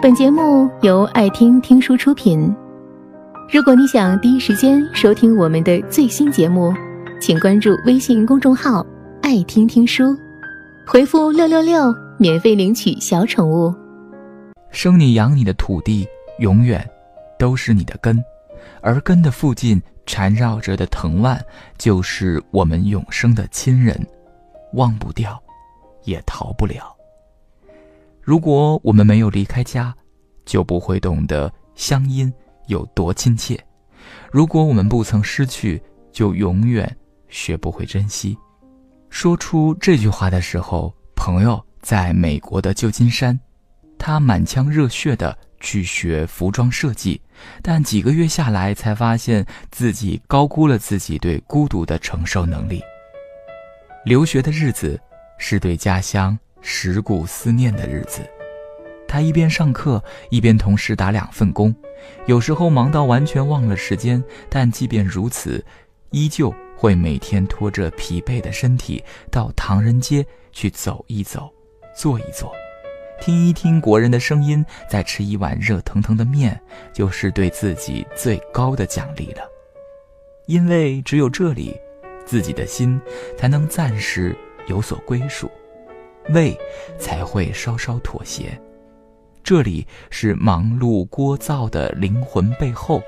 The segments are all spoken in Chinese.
本节目由爱听听书出品。如果你想第一时间收听我们的最新节目，请关注微信公众号“爱听听书”，回复“六六六”免费领取小宠物。生你养你的土地，永远都是你的根，而根的附近缠绕着的藤蔓，就是我们永生的亲人，忘不掉，也逃不了。如果我们没有离开家，就不会懂得乡音有多亲切；如果我们不曾失去，就永远学不会珍惜。说出这句话的时候，朋友在美国的旧金山，他满腔热血的去学服装设计，但几个月下来，才发现自己高估了自己对孤独的承受能力。留学的日子，是对家乡。蚀骨思念的日子，他一边上课，一边同时打两份工，有时候忙到完全忘了时间。但即便如此，依旧会每天拖着疲惫的身体到唐人街去走一走，坐一坐，听一听国人的声音，再吃一碗热腾腾的面，就是对自己最高的奖励了。因为只有这里，自己的心才能暂时有所归属。胃才会稍稍妥协。这里是忙碌聒噪的灵魂背后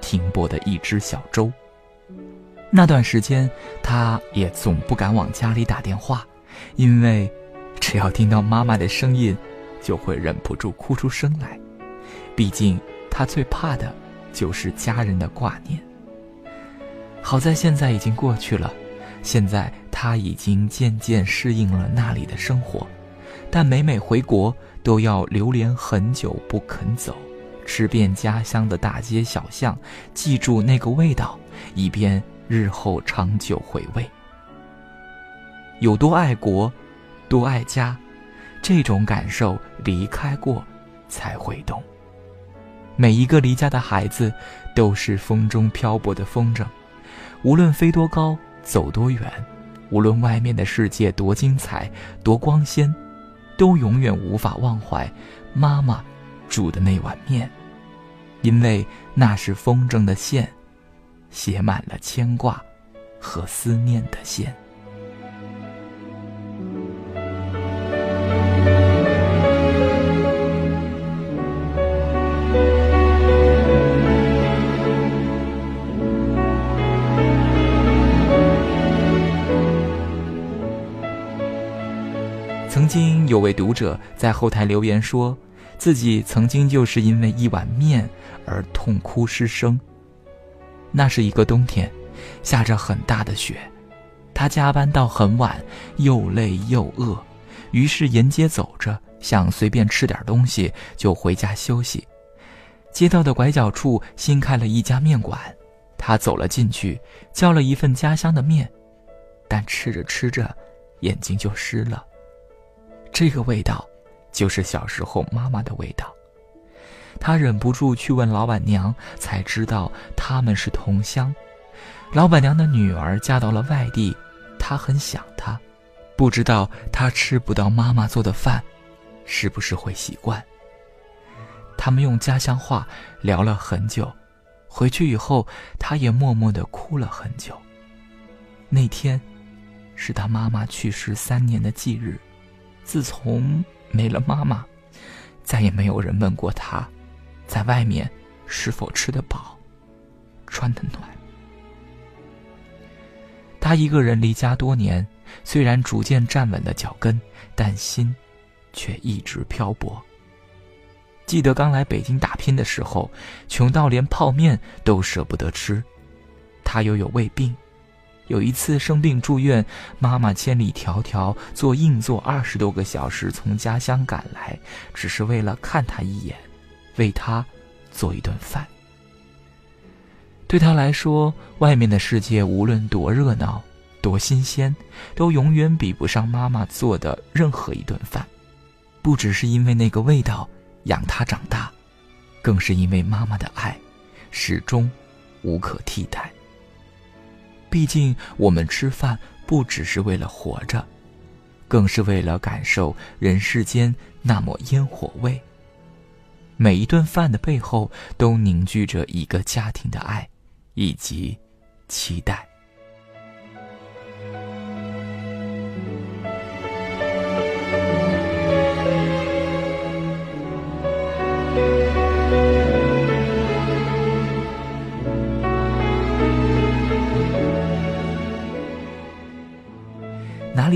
停泊的一只小舟。那段时间，他也总不敢往家里打电话，因为只要听到妈妈的声音，就会忍不住哭出声来。毕竟，他最怕的就是家人的挂念。好在现在已经过去了。现在他已经渐渐适应了那里的生活，但每每回国都要流连很久不肯走，吃遍家乡的大街小巷，记住那个味道，以便日后长久回味。有多爱国，多爱家，这种感受离开过才会懂。每一个离家的孩子，都是风中漂泊的风筝，无论飞多高。走多远，无论外面的世界多精彩、多光鲜，都永远无法忘怀妈妈煮的那碗面，因为那是风筝的线，写满了牵挂和思念的线。有位读者在后台留言说，自己曾经就是因为一碗面而痛哭失声。那是一个冬天，下着很大的雪，他加班到很晚，又累又饿，于是沿街走着，想随便吃点东西就回家休息。街道的拐角处新开了一家面馆，他走了进去，叫了一份家乡的面，但吃着吃着，眼睛就湿了。这个味道，就是小时候妈妈的味道。他忍不住去问老板娘，才知道他们是同乡。老板娘的女儿嫁到了外地，他很想她，不知道他吃不到妈妈做的饭，是不是会习惯？他们用家乡话聊了很久，回去以后，他也默默的哭了很久。那天，是他妈妈去世三年的忌日。自从没了妈妈，再也没有人问过他，在外面是否吃得饱，穿得暖。他一个人离家多年，虽然逐渐站稳了脚跟，但心却一直漂泊。记得刚来北京打拼的时候，穷到连泡面都舍不得吃，他又有胃病。有一次生病住院，妈妈千里迢迢坐硬座二十多个小时从家乡赶来，只是为了看他一眼，为他做一顿饭。对他来说，外面的世界无论多热闹、多新鲜，都永远比不上妈妈做的任何一顿饭。不只是因为那个味道养他长大，更是因为妈妈的爱，始终无可替代。毕竟，我们吃饭不只是为了活着，更是为了感受人世间那抹烟火味，每一顿饭的背后都凝聚着一个家庭的爱，以及期待。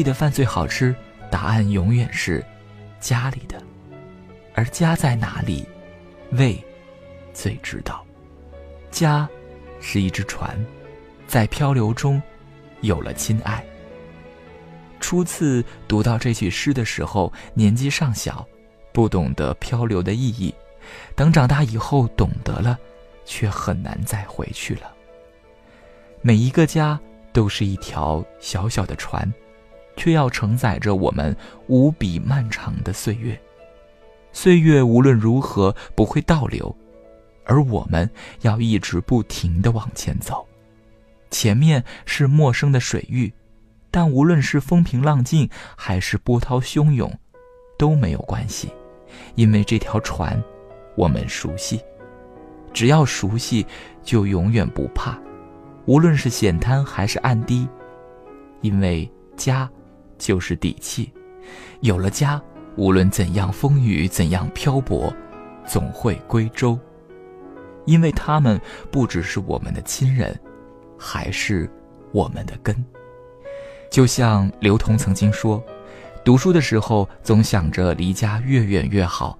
里的饭最好吃？答案永远是家里的。而家在哪里，胃最知道。家是一只船，在漂流中有了亲爱。初次读到这句诗的时候，年纪尚小，不懂得漂流的意义。等长大以后懂得了，却很难再回去了。每一个家都是一条小小的船。却要承载着我们无比漫长的岁月，岁月无论如何不会倒流，而我们要一直不停地往前走。前面是陌生的水域，但无论是风平浪静还是波涛汹涌，都没有关系，因为这条船，我们熟悉。只要熟悉，就永远不怕，无论是险滩还是岸堤，因为家。就是底气，有了家，无论怎样风雨，怎样漂泊，总会归舟。因为他们不只是我们的亲人，还是我们的根。就像刘同曾经说，读书的时候总想着离家越远越好，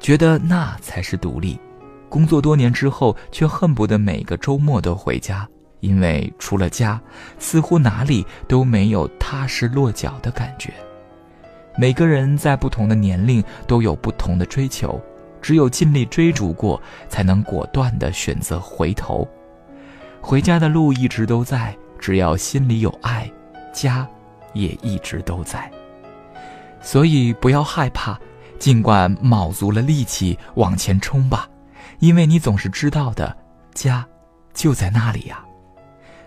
觉得那才是独立；工作多年之后，却恨不得每个周末都回家。因为除了家，似乎哪里都没有踏实落脚的感觉。每个人在不同的年龄都有不同的追求，只有尽力追逐过，才能果断地选择回头。回家的路一直都在，只要心里有爱，家也一直都在。所以不要害怕，尽管卯足了力气往前冲吧，因为你总是知道的，家就在那里呀。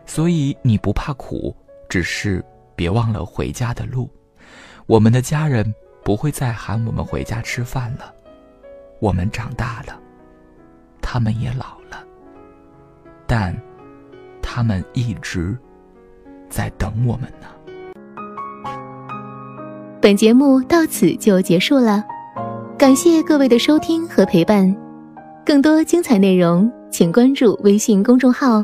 所以你不怕苦，只是别忘了回家的路。我们的家人不会再喊我们回家吃饭了。我们长大了，他们也老了，但他们一直在等我们呢。本节目到此就结束了，感谢各位的收听和陪伴。更多精彩内容，请关注微信公众号。